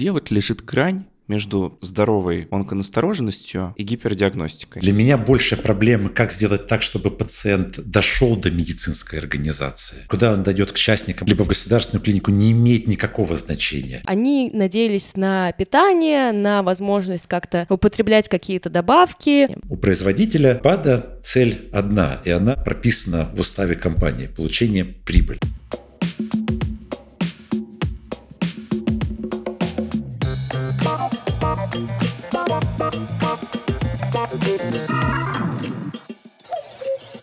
где вот лежит грань между здоровой онконастороженностью и гипердиагностикой. Для меня большая проблема, как сделать так, чтобы пациент дошел до медицинской организации. Куда он дойдет к частникам, либо в государственную клинику, не имеет никакого значения. Они надеялись на питание, на возможность как-то употреблять какие-то добавки. У производителя БАДа цель одна, и она прописана в уставе компании – получение прибыли. thank you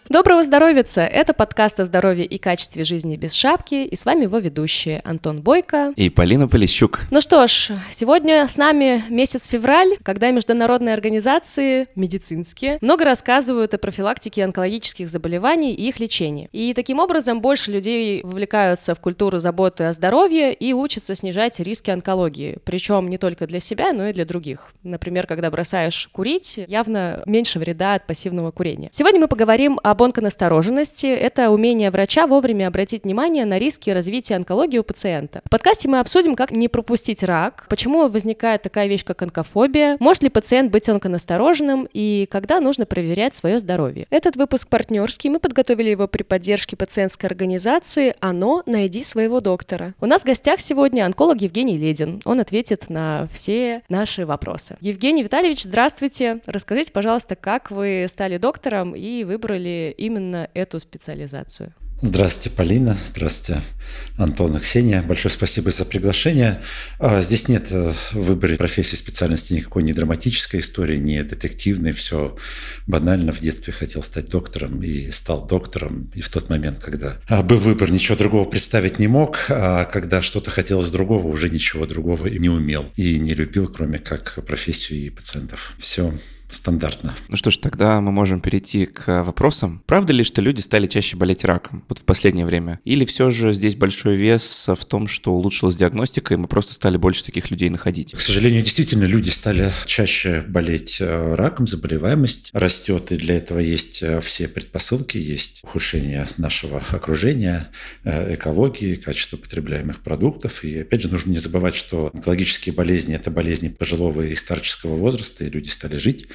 Доброго здоровья! Это подкаст о здоровье и качестве жизни без шапки, и с вами его ведущие Антон Бойко и Полина Полищук. Ну что ж, сегодня с нами месяц февраль, когда международные организации медицинские много рассказывают о профилактике онкологических заболеваний и их лечении. И таким образом больше людей вовлекаются в культуру заботы о здоровье и учатся снижать риски онкологии, причем не только для себя, но и для других. Например, когда бросаешь курить, явно меньше вреда от пассивного курения. Сегодня мы поговорим об онконастороженности – это умение врача вовремя обратить внимание на риски развития онкологии у пациента. В подкасте мы обсудим, как не пропустить рак, почему возникает такая вещь, как онкофобия, может ли пациент быть онконастороженным и когда нужно проверять свое здоровье. Этот выпуск партнерский, мы подготовили его при поддержке пациентской организации «Оно. Найди своего доктора». У нас в гостях сегодня онколог Евгений Ледин. Он ответит на все наши вопросы. Евгений Витальевич, здравствуйте. Расскажите, пожалуйста, как вы стали доктором и выбрали именно эту специализацию? Здравствуйте, Полина. Здравствуйте, Антон и Ксения. Большое спасибо за приглашение. А, здесь нет э, в выборе профессии специальности никакой не драматической истории, не детективной. Все банально. В детстве хотел стать доктором и стал доктором. И в тот момент, когда а, был выбор, ничего другого представить не мог. А когда что-то хотелось другого, уже ничего другого и не умел. И не любил, кроме как профессию и пациентов. Все стандартно. Ну что ж, тогда мы можем перейти к вопросам. Правда ли, что люди стали чаще болеть раком вот в последнее время? Или все же здесь большой вес в том, что улучшилась диагностика, и мы просто стали больше таких людей находить? К сожалению, действительно, люди стали чаще болеть э, раком, заболеваемость растет, и для этого есть э, все предпосылки, есть ухудшение нашего окружения, э, экологии, качества потребляемых продуктов. И опять же, нужно не забывать, что онкологические болезни – это болезни пожилого и старческого возраста, и люди стали жить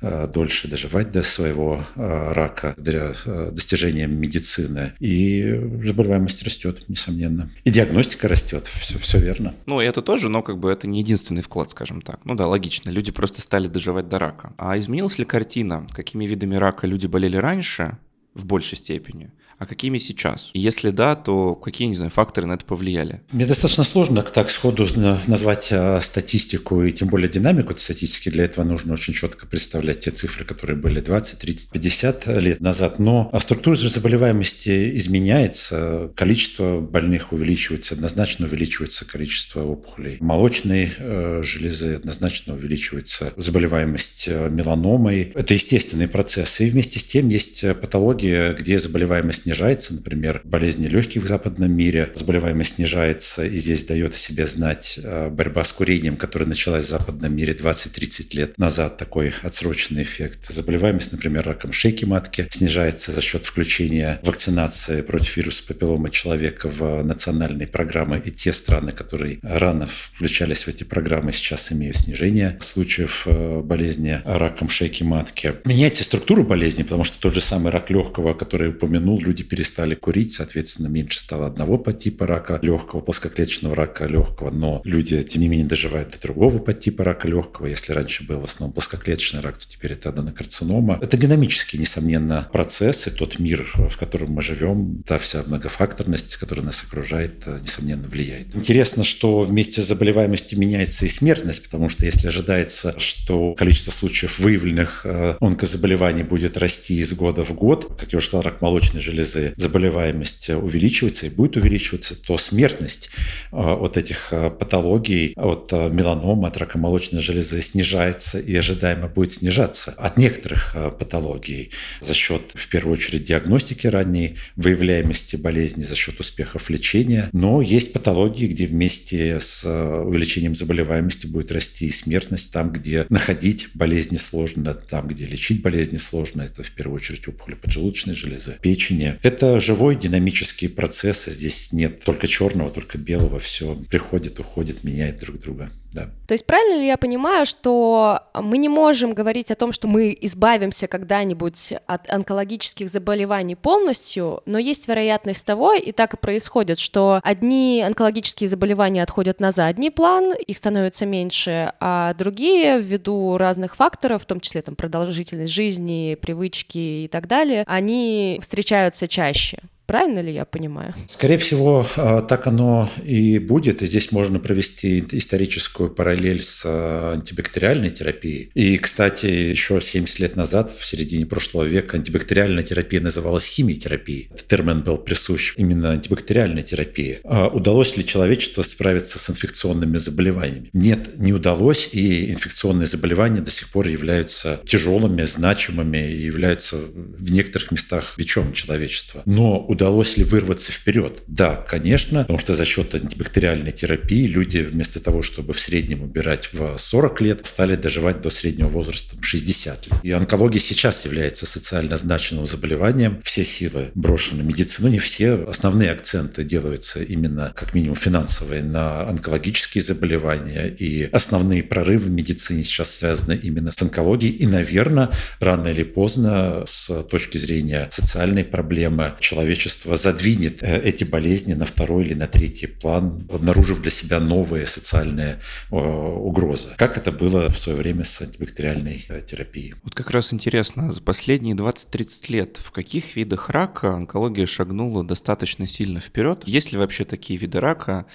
дольше доживать до своего э, рака для э, достижения медицины. И заболеваемость растет, несомненно. И диагностика растет, все, все верно. Ну, это тоже, но как бы это не единственный вклад, скажем так. Ну да, логично, люди просто стали доживать до рака. А изменилась ли картина? Какими видами рака люди болели раньше в большей степени? А какими сейчас? И если да, то какие, не знаю, факторы на это повлияли? Мне достаточно сложно так сходу назвать а, статистику и тем более динамику статистики. Для этого нужно очень четко представлять те цифры, которые были 20, 30, 50 лет назад. Но структура заболеваемости изменяется, количество больных увеличивается, однозначно увеличивается количество опухолей. Молочной э, железы однозначно увеличивается заболеваемость э, меланомой. Это естественный процесс. И вместе с тем есть патология, где заболеваемость снижается, например, болезни легких в западном мире, заболеваемость снижается, и здесь дает о себе знать э, борьба с курением, которая началась в западном мире 20-30 лет назад, такой отсроченный эффект. Заболеваемость, например, раком шейки матки снижается за счет включения вакцинации против вируса папиллома человека в национальные программы, и те страны, которые рано включались в эти программы, сейчас имеют снижение случаев э, болезни раком шейки матки. Меняется структура болезни, потому что тот же самый рак легкого, который упомянул, люди люди перестали курить, соответственно, меньше стало одного подтипа рака легкого, плоскоклеточного рака легкого, но люди, тем не менее, доживают до другого подтипа рака легкого. Если раньше был в основном плоскоклеточный рак, то теперь это аденокарцинома. Это динамический, несомненно, процесс, и тот мир, в котором мы живем, та вся многофакторность, которая нас окружает, э, несомненно, влияет. Интересно, что вместе с заболеваемостью меняется и смертность, потому что если ожидается, что количество случаев выявленных э, онкозаболеваний будет расти из года в год, как я уже сказал, рак молочной железы железы заболеваемость увеличивается и будет увеличиваться, то смертность э, от этих э, патологий, от э, меланома, от рака молочной железы снижается и ожидаемо будет снижаться. От некоторых патологий за счет, в первую очередь, диагностики ранней, выявляемости болезни, за счет успехов лечения. Но есть патологии, где вместе с увеличением заболеваемости будет расти и смертность, там, где находить болезни сложно, там, где лечить болезни сложно. Это в первую очередь опухоли поджелудочной железы, печени, это живой динамический процесс, здесь нет только черного, только белого, все приходит, уходит, меняет друг друга да. То есть правильно ли я понимаю, что мы не можем говорить о том, что мы избавимся когда-нибудь от онкологических заболеваний полностью, но есть вероятность того, и так и происходит, что одни онкологические заболевания отходят на задний план, их становится меньше, а другие ввиду разных факторов, в том числе там продолжительность жизни, привычки и так далее, они встречаются чаще. Правильно ли я понимаю? Скорее всего, а, так оно и будет. И здесь можно провести историческую параллель с а, антибактериальной терапией. И, кстати, еще 70 лет назад, в середине прошлого века, антибактериальная терапия называлась химиотерапией. Этот термин был присущ именно антибактериальной терапии. А удалось ли человечеству справиться с инфекционными заболеваниями? Нет, не удалось, и инфекционные заболевания до сих пор являются тяжелыми, значимыми и являются в некоторых местах вечом человечества. Но удалось ли вырваться вперед? Да, конечно, потому что за счет антибактериальной терапии люди вместо того, чтобы в среднем убирать в 40 лет, стали доживать до среднего возраста 60 лет. И онкология сейчас является социально значимым заболеванием. Все силы брошены медицину, не все. Основные акценты делаются именно, как минимум, финансовые на онкологические заболевания. И основные прорывы в медицине сейчас связаны именно с онкологией. И, наверное, рано или поздно, с точки зрения социальной проблемы, человечество общество задвинет э, эти болезни на второй или на третий план, обнаружив для себя новые социальные угрозы. Как это было в свое время с антибактериальной э, терапией. Вот как раз интересно, за последние 20-30 лет в каких видах рака онкология шагнула достаточно сильно вперед? Есть ли вообще такие виды рака,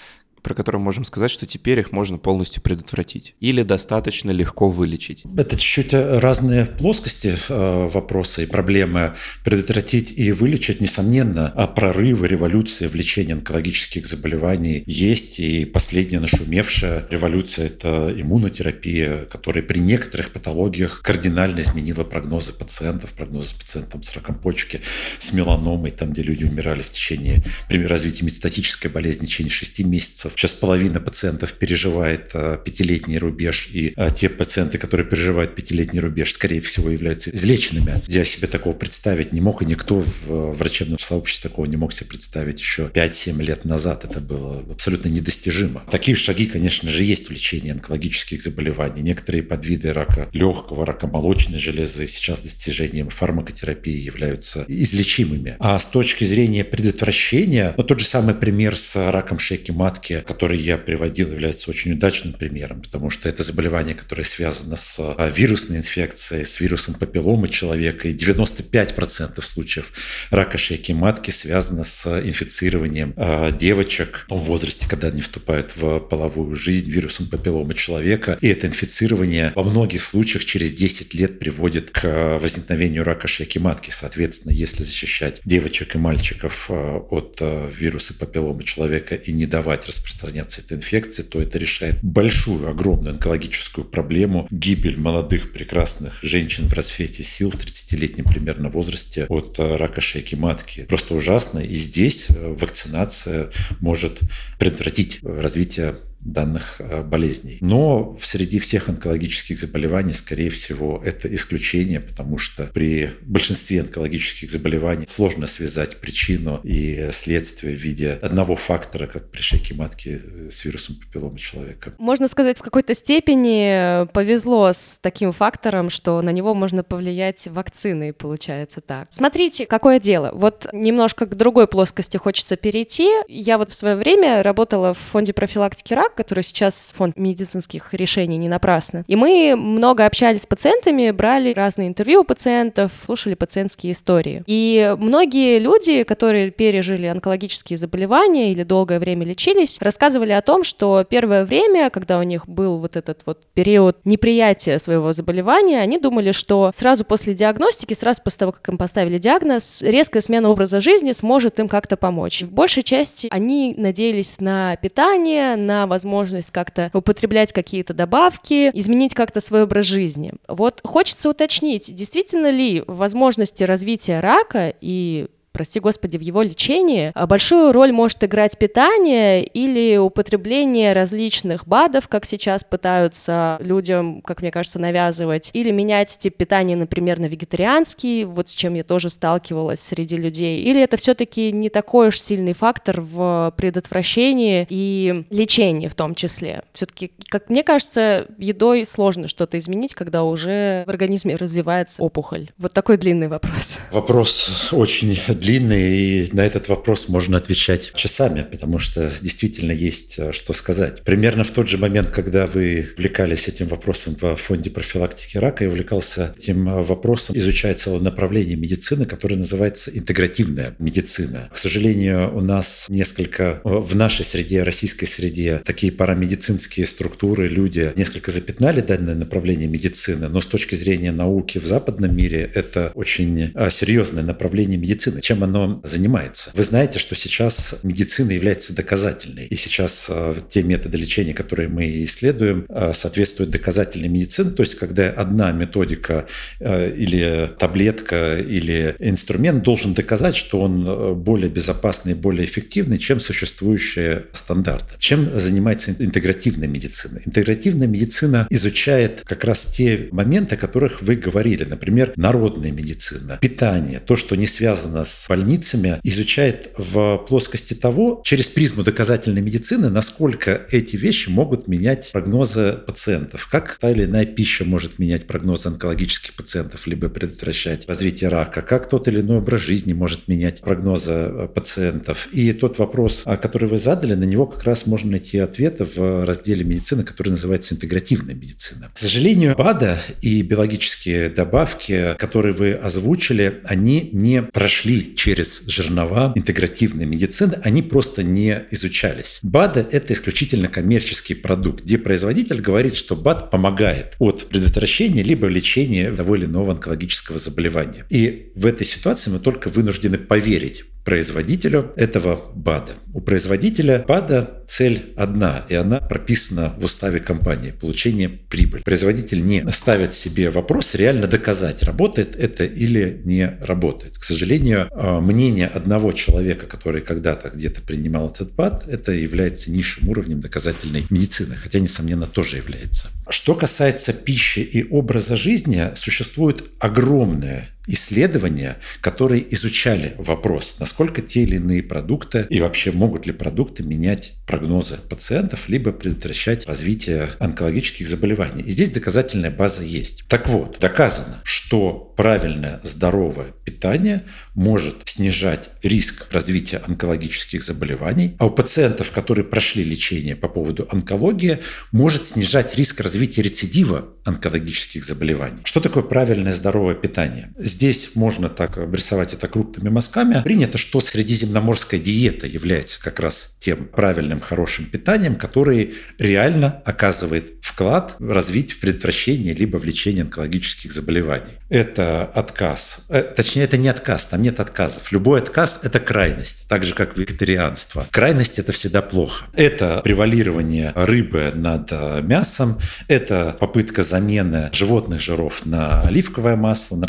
про которые можем сказать, что теперь их можно полностью предотвратить или достаточно легко вылечить? Это чуть-чуть разные плоскости э, вопроса и проблемы. Предотвратить и вылечить, несомненно, а прорывы, революции в лечении онкологических заболеваний есть. И последняя нашумевшая революция – это иммунотерапия, которая при некоторых патологиях кардинально изменила прогнозы пациентов, прогнозы пациентам с раком почки, с меланомой, там, где люди умирали в течение, при развитии метастатической болезни в течение 6 месяцев, пациентов. Сейчас половина пациентов переживает э, пятилетний рубеж, и э, те пациенты, которые переживают пятилетний рубеж, скорее всего, являются излеченными. Я себе такого представить не мог, и никто в э, врачебном сообществе такого не мог себе представить еще 5-7 лет назад. Это было абсолютно недостижимо. Такие шаги, конечно же, есть в лечении онкологических заболеваний. Некоторые подвиды рака легкого, рака молочной железы сейчас достижением фармакотерапии являются излечимыми. А с точки зрения предотвращения, ну, тот же самый пример с раком шейки матки, который я приводил, является очень удачным примером, потому что это заболевание, которое связано с а, вирусной инфекцией, с вирусом папилломы человека, и 95% случаев рака шейки матки связано с инфицированием а, девочек в возрасте, когда они вступают в половую жизнь вирусом папилломы человека. И это инфицирование во многих случаях через 10 лет приводит к возникновению рака шейки матки. Соответственно, если защищать девочек и мальчиков а, от вируса папилломы человека и не давать распространения распространяться эта инфекция, то это решает большую, огромную онкологическую проблему гибель молодых, прекрасных женщин в расцвете сил в 30-летнем примерно возрасте от э, рака шейки матки. Просто ужасно. И здесь э, вакцинация может предотвратить развитие данных э, болезней. Но среди всех онкологических заболеваний, скорее всего, это исключение, потому что при большинстве онкологических заболеваний сложно связать причину и следствие в виде одного фактора, как при шейке матки э, с вирусом папилломы человека. Можно сказать, в какой-то степени повезло с таким фактором, что на него можно повлиять вакциной, получается так. Смотрите, какое дело. Вот немножко к другой плоскости хочется перейти. Я вот в свое время работала в фонде профилактики рака, который сейчас фонд медицинских решений не напрасно. И мы много общались с пациентами, брали разные интервью у пациентов, слушали пациентские истории. И многие люди, которые пережили онкологические заболевания или долгое время лечились, рассказывали о том, что первое время, когда у них был вот этот вот период неприятия своего заболевания, они думали, что сразу после диагностики, сразу после того, как им поставили диагноз, резкая смена образа жизни сможет им как-то помочь. В большей части они надеялись на питание, на возможность возможность как-то употреблять какие-то добавки, изменить как-то свой образ жизни. Вот хочется уточнить, действительно ли возможности развития рака и прости господи, в его лечении, а большую роль может играть питание или употребление различных БАДов, как сейчас пытаются людям, как мне кажется, навязывать, или менять тип питания, например, на вегетарианский, вот с чем я тоже сталкивалась среди людей, или это все-таки не такой уж сильный фактор в предотвращении и лечении в том числе. Все-таки, как мне кажется, едой сложно что-то изменить, когда уже в организме развивается опухоль. Вот такой длинный вопрос. Вопрос очень длинный, и на этот вопрос можно отвечать часами, потому что действительно есть э, что сказать. Примерно в тот же момент, когда вы увлекались этим вопросом в фонде профилактики рака, я увлекался этим э, вопросом, изучая целое направление медицины, которое называется интегративная медицина. К сожалению, у нас несколько э, в нашей среде, российской среде, такие парамедицинские структуры, люди несколько запятнали данное направление медицины, но с точки зрения науки в западном мире это очень серьезное направление медицины. Чем оно занимается? Вы знаете, что сейчас медицина является доказательной. И сейчас э, те методы лечения, которые мы исследуем, э, соответствуют доказательной медицине. То есть, когда одна методика э, или таблетка или инструмент должен доказать, что он более безопасный более эффективный, чем существующие стандарты. Чем занимается интегративная медицина? Интегративная медицина изучает как раз те моменты, о которых вы говорили. Например, народная медицина, питание, то, что не связано с больницами, изучает в плоскости того, через призму доказательной медицины, насколько эти вещи могут менять прогнозы пациентов. Как та или иная пища может менять прогнозы онкологических пациентов, либо предотвращать развитие рака, как тот или иной образ жизни может менять прогнозы э, пациентов. И тот вопрос, который вы задали, на него как раз можно найти ответы в разделе медицины, который называется интегративная медицина. К сожалению, БАДа и биологические добавки, которые вы озвучили, они не прошли через жернова интегративной медицины, они просто не изучались. БАДы – это исключительно коммерческий продукт, где производитель говорит, что БАД помогает от предотвращения либо лечения того или иного онкологического заболевания. И в этой ситуации мы только вынуждены поверить производителю этого БАДа. У производителя БАДа цель одна, и она прописана в уставе компании – получение прибыли. Производитель не ставит себе вопрос реально доказать, работает это или не работает. К сожалению, а, мнение одного человека, который когда-то где-то принимал этот БАД, это является низшим уровнем доказательной медицины, хотя, несомненно, тоже является. Что касается пищи и образа жизни, существует огромное исследования, которые изучали вопрос, насколько те или иные продукты и вообще могут ли продукты менять прогнозы пациентов, либо предотвращать развитие онкологических заболеваний. И здесь доказательная база есть. Так вот, доказано, что правильное здоровое питание может снижать риск развития онкологических заболеваний, а у пациентов, которые прошли лечение по поводу онкологии, может снижать риск развития рецидива онкологических заболеваний. Что такое правильное здоровое питание? Здесь можно так обрисовать это крупными мазками. Принято, что средиземноморская диета является как раз тем правильным хорошим питанием, который реально оказывает вклад в развитие, в предотвращение либо в лечение онкологических заболеваний. Это отказ. Э, точнее, это не отказ, там нет отказов. Любой отказ – это крайность, так же, как вегетарианство. Крайность – это всегда плохо. Это превалирование рыбы над э, мясом, это попытка замены животных жиров на оливковое масло, на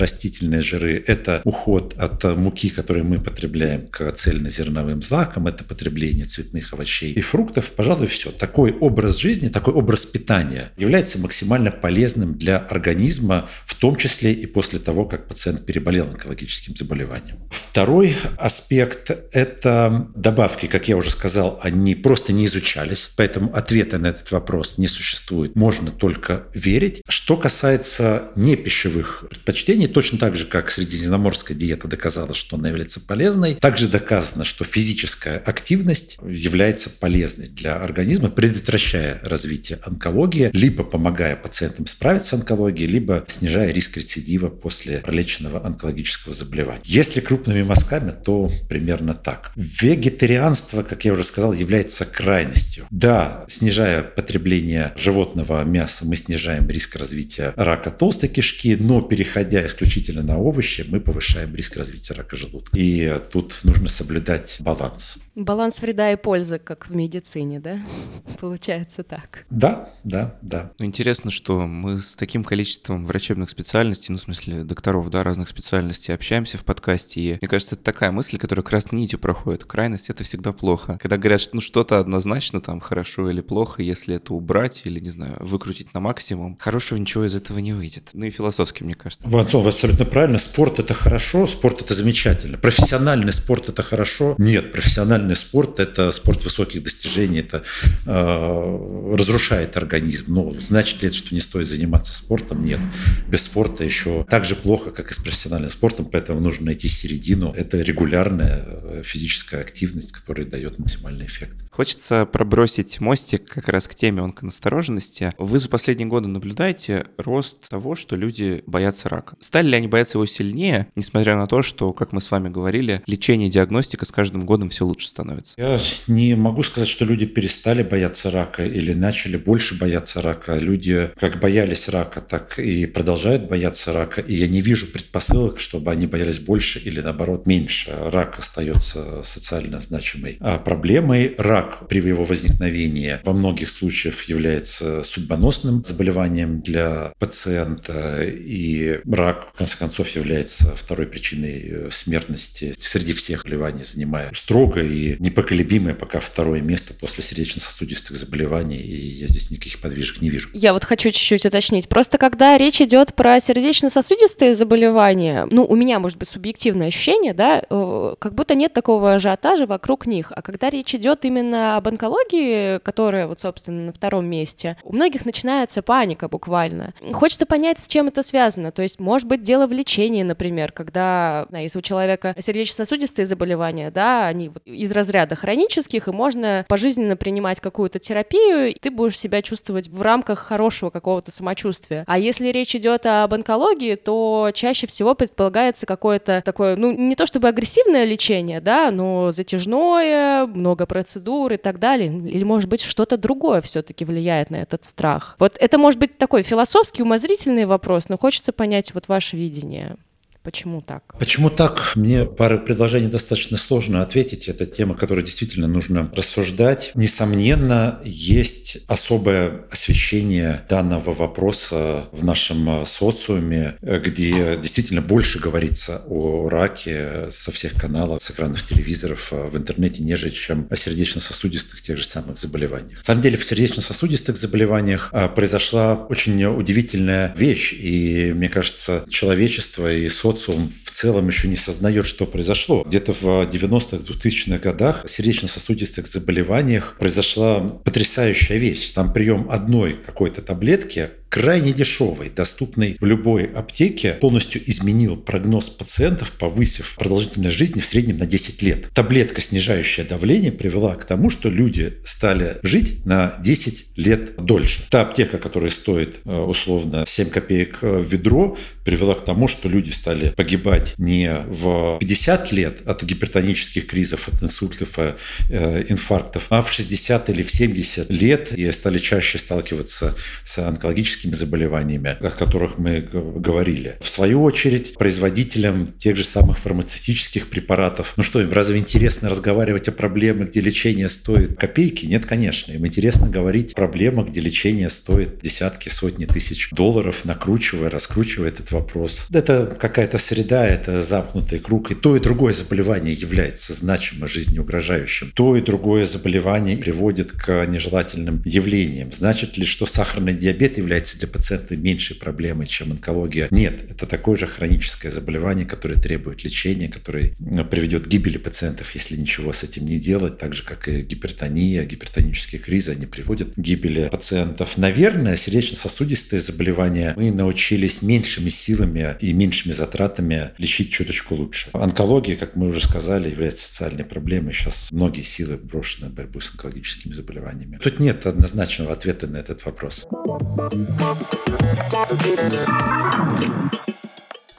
растительные жиры, это уход от муки, которую мы потребляем к цельнозерновым злакам, это потребление цветных овощей и фруктов. Пожалуй, все. Такой образ жизни, такой образ питания является максимально полезным для организма, в том числе и после того, как пациент переболел онкологическим заболеванием. Второй аспект – это добавки. Как я уже сказал, они просто не изучались, поэтому ответа на этот вопрос не существует. Можно только верить. Что касается непищевых предпочтений, точно так же, как средиземноморская диета доказала, что она является полезной, также доказано, что физическая активность является полезной для организма, предотвращая развитие онкологии, либо помогая пациентам справиться с онкологией, либо снижая риск рецидива после пролеченного онкологического заболевания. Если крупными мазками, то примерно так. Вегетарианство, как я уже сказал, является крайностью. Да, снижая потребление животного мяса, мы снижаем риск развития рака толстой кишки, но переходя исключительно на овощи, мы повышаем риск развития рака желудка. И тут нужно соблюдать баланс. Баланс вреда и пользы, как в медицине, да? Получается так. Да, да, да. Ну, интересно, что мы с таким количеством врачебных специальностей, ну, в смысле докторов, да, разных специальностей общаемся в подкасте, и мне кажется, это такая мысль, которая красной нитью проходит. Крайность — это всегда плохо. Когда говорят, что ну, что-то однозначно там хорошо или плохо, если это убрать или, не знаю, выкрутить на максимум, хорошего ничего из этого не выйдет. Ну и философски, мне кажется. Вансон, вы абсолютно правильно. Спорт — это хорошо, спорт — это замечательно. Профессиональный спорт — это хорошо. Нет, профессиональный профессиональный спорт – это спорт высоких достижений, это э, разрушает организм. Ну, значит ли это, что не стоит заниматься спортом? Нет. Без спорта еще так же плохо, как и с профессиональным спортом, поэтому нужно найти середину. Это регулярная э, физическая активность, которая дает максимальный эффект. Хочется пробросить мостик как раз к теме онконастороженности. Вы за последние годы наблюдаете рост того, что люди боятся рака. Стали ли они бояться его сильнее, несмотря на то, что, как мы с вами говорили, лечение и диагностика с каждым годом все лучше становится? Я не могу сказать, что люди перестали бояться рака или начали больше бояться рака. Люди как боялись рака, так и продолжают бояться рака. И я не вижу предпосылок, чтобы они боялись больше или наоборот меньше. Рак остается социально значимой а проблемой. Рак при его возникновении во многих случаях является судьбоносным заболеванием для пациента, и рак, в конце концов, является второй причиной смертности среди всех заболеваний, занимая строго и непоколебимое пока второе место после сердечно-сосудистых заболеваний, и я здесь никаких подвижек не вижу. Я вот хочу чуть-чуть уточнить. Просто когда речь идет про сердечно-сосудистые заболевания, ну, у меня, может быть, субъективное ощущение, да, э, как будто нет такого ажиотажа вокруг них. А когда речь идет именно об онкологии, которая вот, собственно, на втором месте, у многих начинается паника буквально. Хочется понять, с чем это связано. То есть, может быть, дело в лечении, например, когда, если у человека сердечно-сосудистые заболевания, да, они вот из разряда хронических, и можно пожизненно принимать какую-то терапию, и ты будешь себя чувствовать в рамках хорошего какого-то самочувствия. А если речь идет об онкологии, то чаще всего предполагается какое-то такое, ну, не то чтобы агрессивное лечение, да, но затяжное, много процедур, и так далее, или, может быть, что-то другое все-таки влияет на этот страх? Вот это может быть такой философский, умозрительный вопрос, но хочется понять вот ваше видение. Почему так? Почему так? Мне пары предложений достаточно сложно ответить. Это тема, которую действительно нужно рассуждать. Несомненно, есть особое освещение данного вопроса в нашем социуме, где действительно больше говорится о раке со всех каналов, с экранов телевизоров, в интернете, нежели чем о сердечно-сосудистых тех же самых заболеваниях. На самом деле в сердечно-сосудистых заболеваниях произошла очень удивительная вещь. И мне кажется, человечество и социум социум в целом еще не сознает, что произошло. Где-то в 90-х, 2000-х годах в сердечно-сосудистых заболеваниях произошла потрясающая вещь. Там прием одной какой-то таблетки крайне дешевый, доступный в любой аптеке, полностью изменил прогноз пациентов, повысив продолжительность жизни в среднем на 10 лет. Таблетка, снижающая давление, привела к тому, что люди стали жить на 10 лет дольше. Та аптека, которая стоит э, условно 7 копеек э, в ведро, привела к тому, что люди стали погибать не в 50 лет от гипертонических кризов, от инсультов, э, инфарктов, а в 60 или в 70 лет и стали чаще сталкиваться с онкологическими хроническими заболеваниями, о которых мы говорили. В свою очередь, производителям тех же самых фармацевтических препаратов, ну что, им разве интересно разговаривать о проблемах, где лечение стоит копейки? Нет, конечно. Им интересно говорить о проблемах, где лечение стоит десятки, сотни тысяч долларов, накручивая, раскручивая этот вопрос. Это какая-то среда, это замкнутый круг. И то, и другое заболевание является значимо жизнеугрожающим. То и другое заболевание приводит к нежелательным явлениям. Значит ли, что сахарный диабет является является для пациента меньшей проблемой, чем онкология. Нет, это такое же хроническое заболевание, которое требует лечения, которое ну, приведет к гибели пациентов, если ничего с этим не делать, так же, как и гипертония, гипертонические кризы, они приводят к гибели пациентов. Наверное, сердечно-сосудистые заболевания мы научились меньшими силами и меньшими затратами лечить чуточку лучше. Онкология, как мы уже сказали, является социальной проблемой. Сейчас многие силы брошены в борьбу с онкологическими заболеваниями. Тут нет однозначного ответа на этот вопрос. Thank you.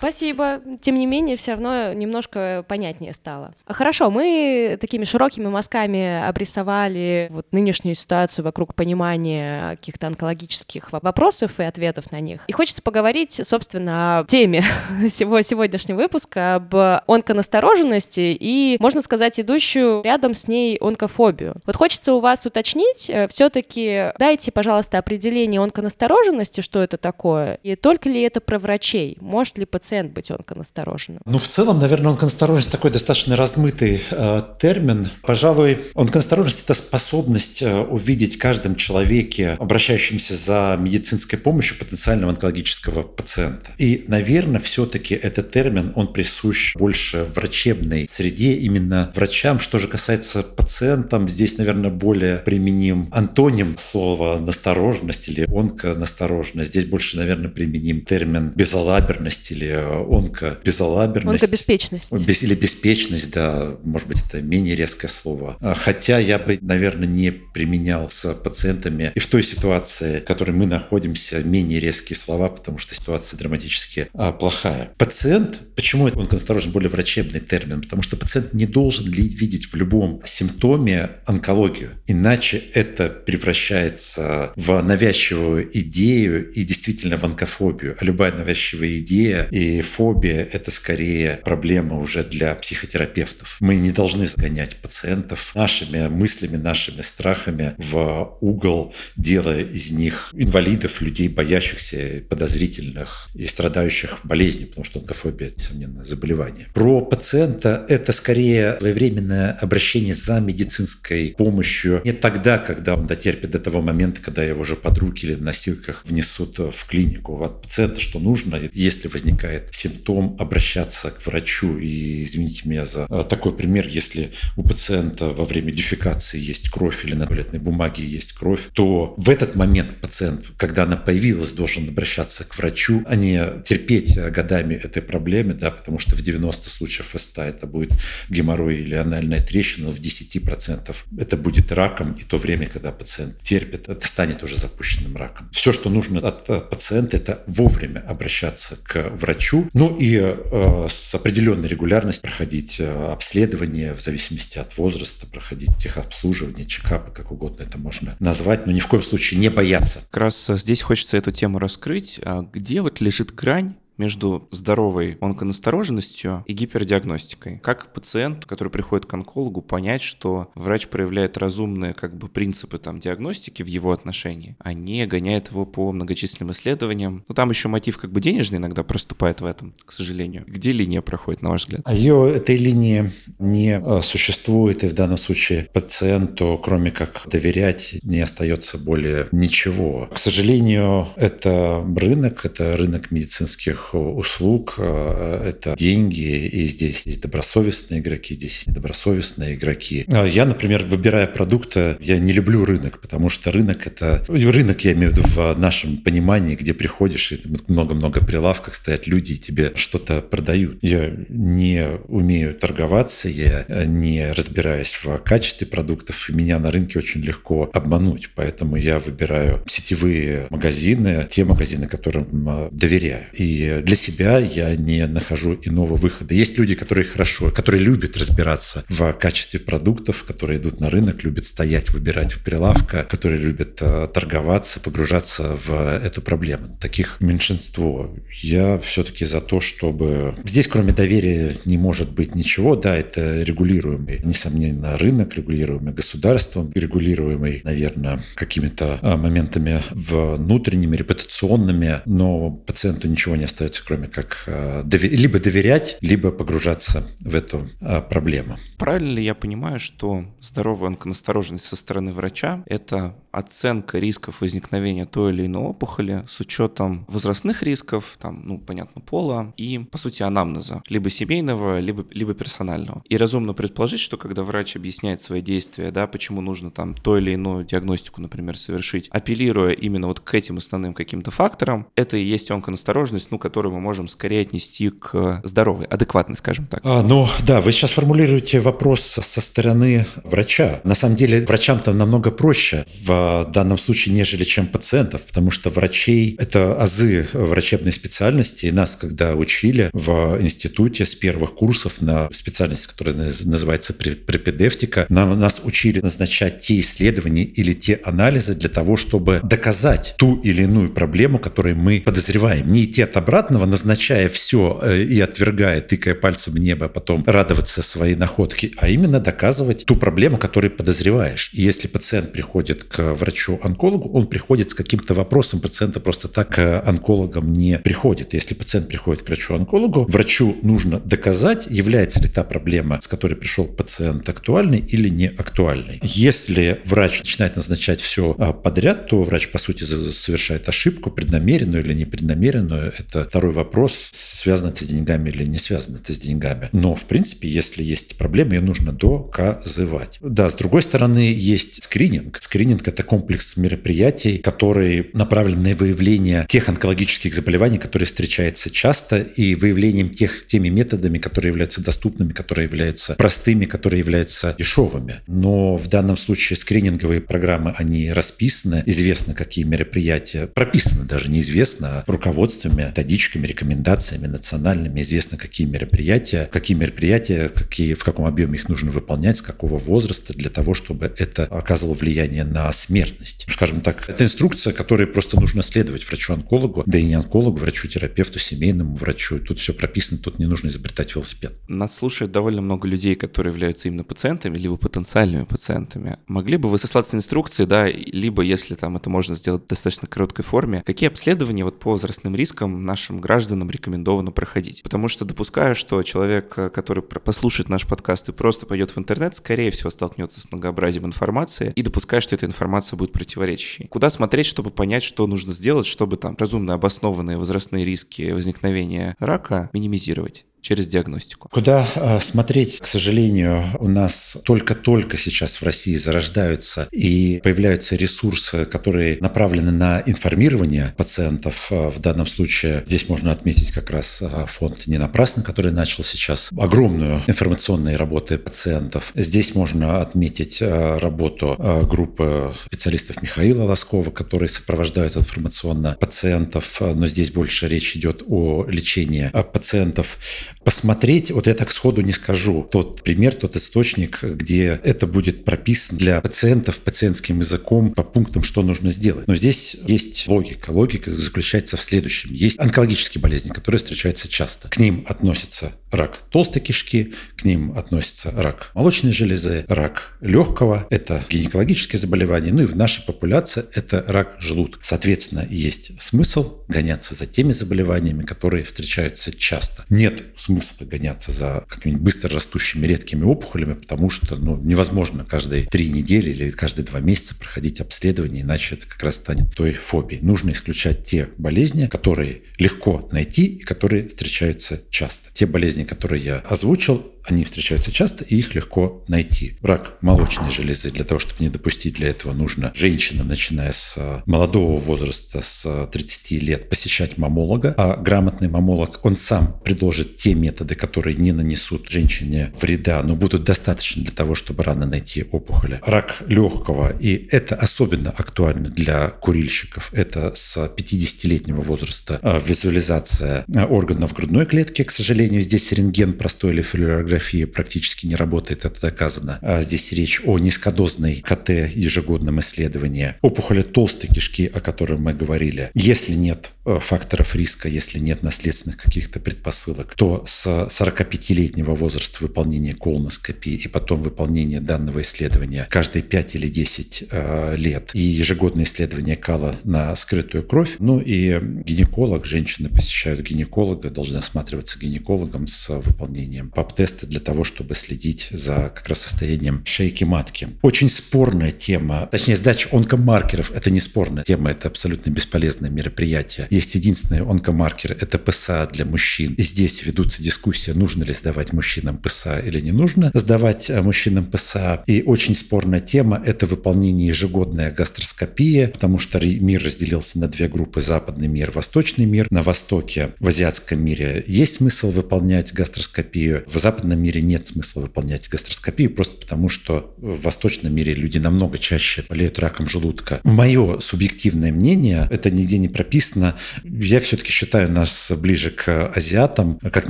Спасибо. Тем не менее, все равно немножко понятнее стало. Хорошо, мы такими широкими мазками обрисовали вот нынешнюю ситуацию вокруг понимания каких-то онкологических вопросов и ответов на них. И хочется поговорить, собственно, о теме всего сегодняшнего выпуска, об онконастороженности и, можно сказать, идущую рядом с ней онкофобию. Вот хочется у вас уточнить, э, все-таки дайте, пожалуйста, определение онконастороженности, что это такое, и только ли это про врачей, может ли пациент быть онконастороженным? Ну, в целом, наверное, онконастороженность такой достаточно размытый э, термин. Пожалуй, онконастороженность – это способность э, увидеть в каждом человеке, обращающемся за медицинской помощью, потенциального онкологического пациента. И, наверное, все-таки этот термин, он присущ больше врачебной среде, именно врачам. Что же касается пациентам, здесь, наверное, более применим антоним слова «настороженность» или «онконастороженность». Здесь больше, наверное, применим термин «безалаберность» или «онкобезалаберность». Онкобеспечность. Или «беспечность», да, может быть, это менее резкое слово. А, хотя я бы, наверное, не применял с пациентами и в той ситуации, в которой мы находимся, менее резкие слова, потому что ситуация драматически а, плохая. Пациент, почему он осторожно более врачебный термин? Потому что пациент не должен видеть в любом симптоме онкологию, иначе это превращается в навязчивую идею и действительно в онкофобию. А любая навязчивая идея и фобия – это скорее проблема уже для психотерапевтов. Мы не должны загонять пациентов нашими мыслями, нашими страхами в угол, делая из них инвалидов, людей, боящихся, подозрительных и страдающих болезнью, потому что онкофобия, несомненно, заболевание. Про пациента это скорее своевременное обращение за медицинской помощью не тогда, когда он дотерпит до того момента, когда его уже под руки или на носилках внесут в клинику. От пациента что нужно, если возникает симптом, обращаться к врачу. И извините меня за такой пример, если у пациента во время дефекации есть кровь или на туалетной бумаге есть кровь, то в этот момент пациент, когда она появилась, должен обращаться к врачу, а не терпеть годами этой проблемы, да, потому что в 90 случаев ФСТА это будет геморрой или анальная трещина, но в 10% это будет раком, и то время, когда пациент терпит, это станет уже запущенным раком. Все, что нужно от пациента, это вовремя обращаться к врачу, ну и э, с определенной регулярностью проходить э, обследование в зависимости от возраста, проходить техобслуживание, чекапы, как угодно это можно назвать, но ни в коем случае не бояться. Как раз здесь хочется эту тему раскрыть. А где вот лежит грань между здоровой онконастороженностью и гипердиагностикой. Как пациент, который приходит к онкологу, понять, что врач проявляет разумные как бы принципы там диагностики в его отношении, а не гоняет его по многочисленным исследованиям. Ну там еще мотив как бы денежный иногда проступает в этом, к сожалению. Где линия проходит, на ваш взгляд? А ее этой линии не э, существует, и в данном случае пациенту, кроме как доверять, не остается более ничего. К сожалению, это рынок, это рынок медицинских услуг, э, это деньги, и здесь есть добросовестные игроки, здесь есть недобросовестные игроки. А я, например, выбирая продукты, я не люблю рынок, потому что рынок это... Рынок, я имею в виду в нашем понимании, где приходишь, и много-много прилавков стоят люди, и тебе что-то продают. Я не умею торговаться, я не разбираюсь в качестве продуктов, и меня на рынке очень легко обмануть, поэтому я выбираю сетевые магазины, те магазины, которым э, доверяю. И для себя я не нахожу иного выхода. Есть люди, которые хорошо, которые любят разбираться в качестве продуктов, которые идут на рынок, любят стоять, выбирать у прилавка, которые любят э, торговаться, погружаться в эту проблему. Таких меньшинство. Я все-таки за то, чтобы... Здесь кроме доверия не может быть ничего. Да, это регулируемый, несомненно, рынок, регулируемый государством, регулируемый, наверное, какими-то э, моментами внутренними, репутационными, но пациенту ничего не остается остается, кроме как э, либо доверять, либо погружаться в эту э, проблему. Правильно ли я понимаю, что здоровая онконастороженность со стороны врача – это оценка рисков возникновения той или иной опухоли с учетом возрастных рисков, там, ну, понятно, пола и, по сути, анамнеза, либо семейного, либо, либо персонального. И разумно предположить, что когда врач объясняет свои действия, да, почему нужно там то или иную диагностику, например, совершить, апеллируя именно вот к этим основным каким-то факторам, это и есть онконастороженность, ну, которую мы можем скорее отнести к здоровой, адекватной, скажем так. А, ну, да, вы сейчас формулируете вопрос со стороны врача. На самом деле, врачам-то намного проще в данном случае, нежели чем пациентов, потому что врачей — это азы врачебной специальности. И нас, когда учили в институте с первых курсов на специальность, которая называется препедевтика, нам, нас учили назначать те исследования или те анализы для того, чтобы доказать ту или иную проблему, которую мы подозреваем. Не идти от обратного, назначая все э, и отвергая, тыкая пальцем в небо, потом радоваться своей находке, а именно доказывать ту проблему, которую подозреваешь. И если пациент приходит к врачу-онкологу, он приходит с каким-то вопросом, пациента просто так к онкологам не приходит. Если пациент приходит к врачу-онкологу, врачу нужно доказать, является ли та проблема, с которой пришел пациент, актуальной или не актуальной. Если врач начинает назначать все а, подряд, то врач, по сути, совершает ошибку, преднамеренную или непреднамеренную. Это второй вопрос, связано это с деньгами или не связано это с деньгами. Но, в принципе, если есть проблема, ее нужно доказывать. Да, с другой стороны, есть скрининг. Скрининг – это комплекс мероприятий, которые направлены на выявление тех онкологических заболеваний, которые встречаются часто, и выявлением тех, теми методами, которые являются доступными, которые являются простыми, которые являются дешевыми. Но в данном случае скрининговые программы, они расписаны, известно, какие мероприятия, прописаны даже неизвестно, руководствами, методичками, рекомендациями национальными, известно, какие мероприятия, какие мероприятия, какие, в каком объеме их нужно выполнять, с какого возраста, для того, чтобы это оказывало влияние на смертность. Скажем так, это инструкция, которой просто нужно следовать врачу-онкологу, да и не онкологу, врачу-терапевту, семейному врачу. Тут все прописано, тут не нужно изобретать велосипед. Нас слушает довольно много людей, которые являются именно пациентами, либо потенциальными пациентами. Могли бы вы сослаться на инструкции, да, либо, если там это можно сделать в достаточно короткой форме, какие обследования вот по возрастным рискам нашим гражданам рекомендовано проходить? Потому что допускаю, что человек, который послушает наш подкаст и просто пойдет в интернет, скорее всего столкнется с многообразием информации и допускаю, что эта информация будет противоречащей. Куда смотреть, чтобы понять, что нужно сделать, чтобы там разумно обоснованные возрастные риски возникновения рака минимизировать? Через диагностику. Куда э, смотреть, к сожалению, у нас только-только сейчас в России зарождаются и появляются ресурсы, которые направлены на информирование пациентов. Э, в данном случае здесь можно отметить как раз э, фонд «Не напрасно», который начал сейчас огромную информационную работу пациентов. Здесь можно отметить работу группы специалистов Михаила Лоскова, которые сопровождают информационно пациентов, но здесь больше речь идет о лечении пациентов посмотреть, вот я так сходу не скажу, тот пример, тот источник, где это будет прописано для пациентов пациентским языком по пунктам, что нужно сделать. Но здесь есть логика. Логика заключается в следующем. Есть онкологические болезни, которые встречаются часто. К ним относятся рак толстой кишки, к ним относится рак молочной железы, рак легкого, это гинекологические заболевания, ну и в нашей популяции это рак желудка. Соответственно, есть смысл гоняться за теми заболеваниями, которые встречаются часто. Нет смысла гоняться за какими-нибудь быстро растущими редкими опухолями, потому что ну, невозможно каждые три недели или каждые два месяца проходить обследование, иначе это как раз станет той фобией. Нужно исключать те болезни, которые легко найти и которые встречаются часто. Те болезни, которые я озвучил, они встречаются часто, и их легко найти. Рак молочной железы, для того, чтобы не допустить для этого, нужно женщинам, начиная с э, молодого возраста, с 30 лет, посещать мамолога. А грамотный мамолог, он сам предложит те методы, которые не нанесут женщине вреда, но будут достаточно для того, чтобы рано найти опухоли. Рак легкого, и это особенно актуально для курильщиков, это с 50-летнего возраста э, визуализация э, органов грудной клетки. К сожалению, здесь рентген простой или флюорография маммография практически не работает, это доказано. А здесь речь о низкодозной КТ ежегодном исследовании. Опухоли толстой кишки, о которой мы говорили. Если нет э, факторов риска, если нет наследственных каких-то предпосылок, то с 45-летнего возраста выполнения колоноскопии и потом выполнения данного исследования каждые 5 или 10 э, лет и ежегодное исследование кала на скрытую кровь. Ну и гинеколог, женщины посещают гинеколога, должны осматриваться гинекологом с выполнением ПАП-теста для того, чтобы следить за как раз состоянием шейки матки. Очень спорная тема, точнее сдача онкомаркеров – это не спорная тема, это абсолютно бесполезное мероприятие. Есть единственный онкомаркер – это ПСА для мужчин. И здесь ведутся дискуссии, нужно ли сдавать мужчинам ПСА или не нужно сдавать э, мужчинам ПСА. И очень спорная тема – это выполнение ежегодная гастроскопия, потому что мир разделился на две группы – западный мир, восточный мир. На востоке, в азиатском мире есть смысл выполнять гастроскопию. В западном западном мире нет смысла выполнять гастроскопию, просто потому что в восточном мире люди намного чаще болеют раком желудка. Мое субъективное мнение, это нигде не прописано, я все-таки считаю нас ближе к азиатам, как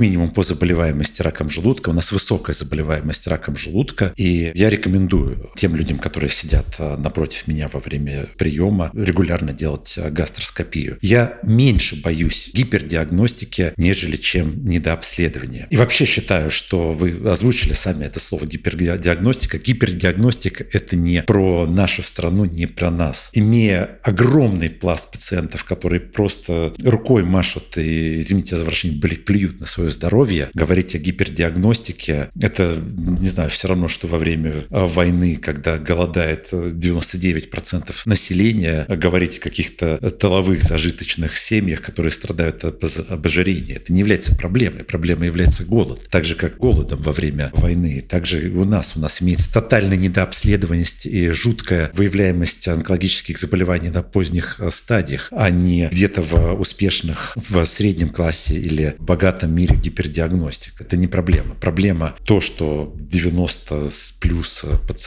минимум по заболеваемости раком желудка. У нас высокая заболеваемость раком желудка, и я рекомендую тем людям, которые сидят а, напротив меня во время приема, регулярно делать а, гастроскопию. Я меньше боюсь гипердиагностики, нежели чем недообследования. И вообще считаю, что вы озвучили сами это слово гипердиагностика. Гипердиагностика – это не про нашу страну, не про нас. Имея огромный пласт пациентов, которые просто рукой машут и, извините за выражение, плюют на свое здоровье, говорить о гипердиагностике – это, не знаю, все равно, что во время а, войны, когда голодает 99% населения, говорить о каких-то тыловых зажиточных семьях, которые страдают от ожирения. Это не является проблемой. Проблемой является голод. Так же, как голодом во время войны. Также у нас. У нас имеется тотальная недообследованность и жуткая выявляемость онкологических заболеваний на поздних э, стадиях, а не где-то в успешных, в среднем классе или богатом мире гипердиагностик. Это не проблема. Проблема то, что 90 плюс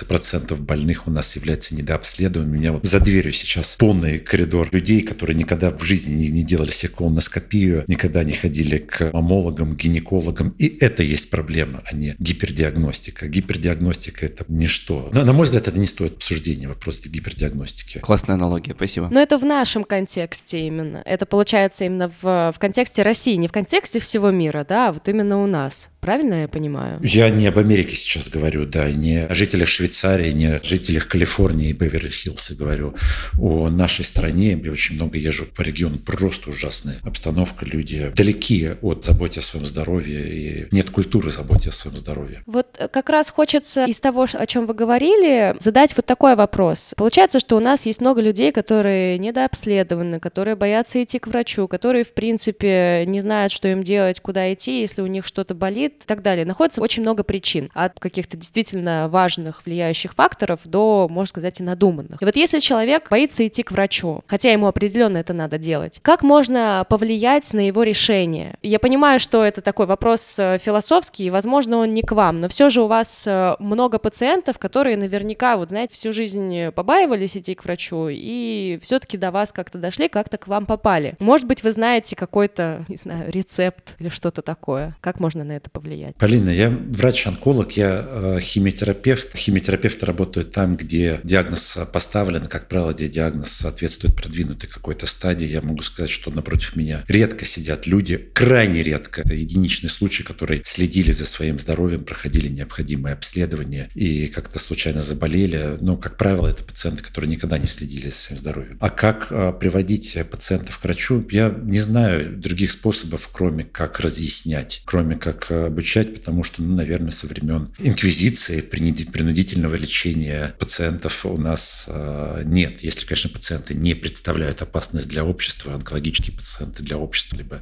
процентов больных у нас является недообследованными. У меня вот за дверью сейчас полный коридор людей, которые никогда в жизни не, не делали себе колоноскопию, никогда не ходили к мамологам, гинекологам. И это есть проблема, а не гипердиагностика. Гипердиагностика – это ничто. На, на мой взгляд, это не стоит обсуждения, вопрос гипердиагностики. Классная аналогия, спасибо. Но это в нашем контексте именно. Это получается именно в, в контексте России, не в контексте всего мира, да, а вот именно у нас. Правильно я понимаю? Я не об Америке сейчас говорю, да, не о жителях Швейцарии, не о жителях Калифорнии и Беверли-Хиллса говорю. О нашей стране. Я очень много езжу по региону. Просто ужасная обстановка. Люди далеки от заботы о своем здоровье. И нет культуры заботы о своем здоровье. Вот как раз хочется из того, о чем вы говорили, задать вот такой вопрос. Получается, что у нас есть много людей, которые недообследованы, которые боятся идти к врачу, которые, в принципе, не знают, что им делать, куда идти, если у них что-то болит, и так далее. Находится очень много причин, от каких-то действительно важных влияющих факторов до, можно сказать, и надуманных. И вот если человек боится идти к врачу, хотя ему определенно это надо делать, как можно повлиять на его решение? Я понимаю, что это такой вопрос э, философский, и, возможно, он не к вам, но все же у вас э, много пациентов, которые наверняка, вот знаете, всю жизнь побаивались идти к врачу, и все-таки до вас как-то дошли, как-то к вам попали. Может быть, вы знаете какой-то, не знаю, рецепт или что-то такое. Как можно на это повлиять? Полина, я врач-онколог, я э, химиотерапевт. Химиотерапевты работают там, где диагноз поставлен, как правило, где диагноз соответствует продвинутой какой-то стадии. Я могу сказать, что напротив меня редко сидят люди, крайне редко. Это единичный случай, которые следили за своим здоровьем, проходили необходимые обследования и как-то случайно заболели. Но, как правило, это пациенты, которые никогда не следили за своим здоровьем. А как э, приводить пациентов к врачу? Я не знаю других способов, кроме как разъяснять, кроме как э, обучать, потому что, ну, наверное, со времен инквизиции, принудительного лечения пациентов у нас э, нет. Если, конечно, пациенты не представляют опасность для общества, онкологические пациенты для общества, либо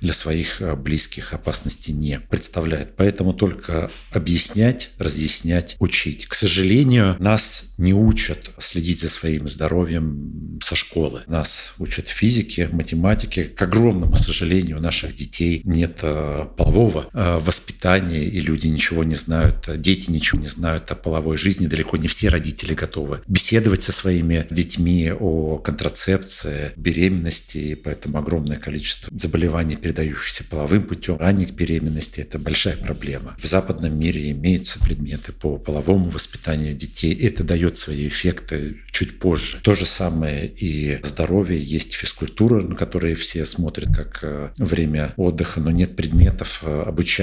для своих э, близких опасности не представляют. Поэтому только объяснять, разъяснять, учить. К сожалению, нас не учат следить за своим здоровьем со школы. Нас учат физике, математике. К огромному сожалению, у наших детей нет э, полового воспитания, и люди ничего не знают, дети ничего не знают о половой жизни. Далеко не все родители готовы беседовать со своими детьми о контрацепции, беременности, и поэтому огромное количество заболеваний, передающихся половым путем, ранних беременности – это большая проблема. В западном мире имеются предметы по половому воспитанию детей. Это дает свои эффекты чуть позже. То же самое и здоровье. Есть физкультура, на которой все смотрят как э, время отдыха, но нет предметов, э,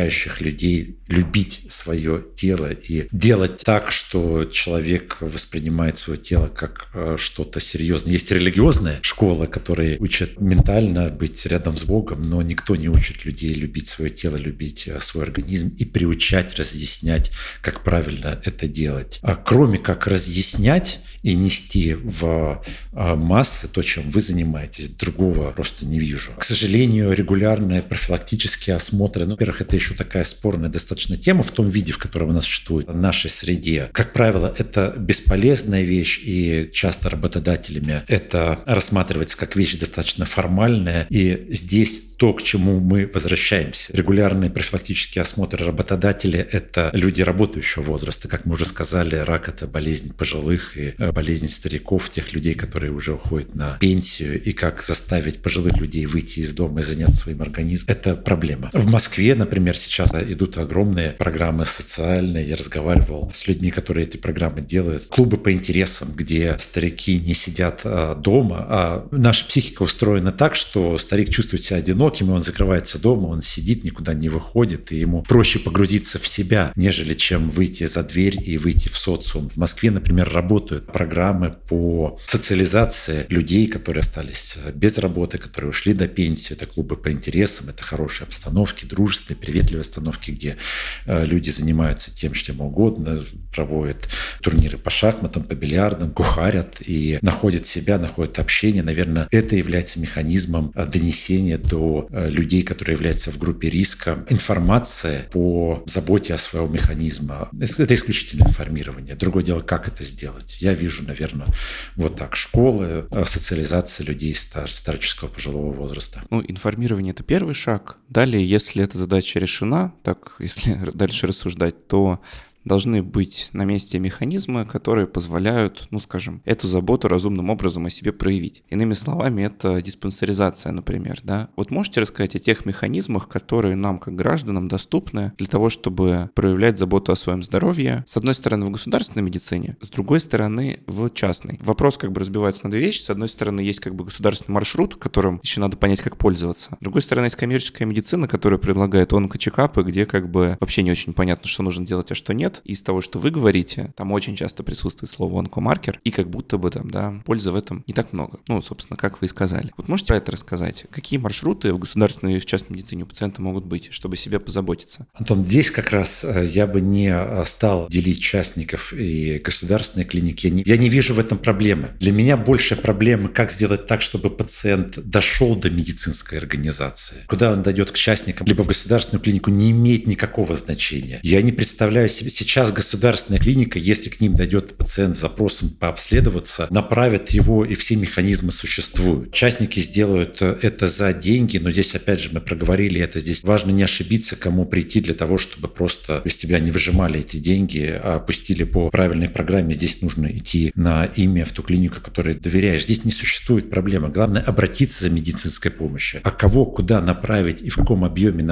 обучающих людей любить свое тело и делать так, что человек воспринимает свое тело как э, что-то серьезное. Есть религиозная школа, которая учат ментально быть рядом с Богом, но никто не учит людей любить свое тело, любить свой организм и приучать, разъяснять, как правильно это делать. А кроме как разъяснять и нести в а, массы то, чем вы занимаетесь. Другого просто не вижу. К сожалению, регулярные профилактические осмотры, ну, во-первых, это еще такая спорная достаточно тема в том виде, в котором она существует в нашей среде. Как правило, это бесполезная вещь, и часто работодателями это рассматривается как вещь достаточно формальная. И здесь то, к чему мы возвращаемся. Регулярный профилактический осмотр работодателя – это люди работающего возраста. Как мы уже сказали, рак – это болезнь пожилых и э, болезнь стариков, тех людей, которые уже уходят на пенсию. И как заставить пожилых людей выйти из дома и заняться своим организмом – это проблема. В Москве, например, сейчас идут огромные программы социальные. Я разговаривал с людьми, которые эти программы делают. Клубы по интересам, где старики не сидят а, дома, а наша психика устроена так, что старик чувствует себя одиноким, и он закрывается дома, он сидит, никуда не выходит, и ему проще погрузиться в себя, нежели чем выйти за дверь и выйти в социум. В Москве, например, работают программы по социализации людей, которые остались без работы, которые ушли до пенсии. Это клубы по интересам, это хорошие обстановки, дружественные, приветливые обстановки, где э, люди занимаются тем, чем угодно, проводят турниры по шахматам, по бильярдам, кухарят и находят себя, находят общение. Наверное, это является механизмом э, донесения до э, людей, которые являются в группе риска, информация по заботе о своем механизме. Это исключительно информирование. Другое дело, как это сделать. Я вижу, наверное, вот так. Школы, э, социализация людей стар, старческого пожилого возраста. Ну, информирование – это первый шаг. Далее, если эта задача решена, так, если дальше рассуждать, то должны быть на месте механизмы, которые позволяют, ну скажем, эту заботу разумным образом о себе проявить. Иными словами, это диспансеризация, например, да. Вот можете рассказать о тех механизмах, которые нам, как гражданам, доступны для того, чтобы проявлять заботу о своем здоровье, с одной стороны, в государственной медицине, с другой стороны, в частной. Вопрос как бы разбивается на две вещи. С одной стороны, есть как бы государственный маршрут, которым еще надо понять, как пользоваться. С другой стороны, есть коммерческая медицина, которая предлагает онкочекапы, где как бы вообще не очень понятно, что нужно делать, а что нет из того, что вы говорите, там очень часто присутствует слово онкомаркер, и как будто бы там, да, пользы в этом не так много. Ну, собственно, как вы и сказали. Вот можете про это рассказать? Какие маршруты в государственной и в частной медицине у пациента могут быть, чтобы себе позаботиться? Антон, здесь как раз э, я бы не э, стал делить частников и государственные клиники. Я не, я не вижу в этом проблемы. Для меня большая проблема, как сделать так, чтобы пациент дошел до медицинской организации. Куда он дойдет к частникам, либо в государственную клинику, не имеет никакого значения. Я не представляю себе сейчас государственная клиника, если к ним дойдет пациент с запросом пообследоваться, направит его, и все механизмы существуют. Частники сделают это за деньги, но здесь, опять же, мы проговорили это, здесь важно не ошибиться, кому прийти для того, чтобы просто из тебя не выжимали эти деньги, а пустили по правильной программе. Здесь нужно идти на имя в ту клинику, которой доверяешь. Здесь не существует проблемы. Главное обратиться за медицинской помощью. А кого куда направить и в каком объеме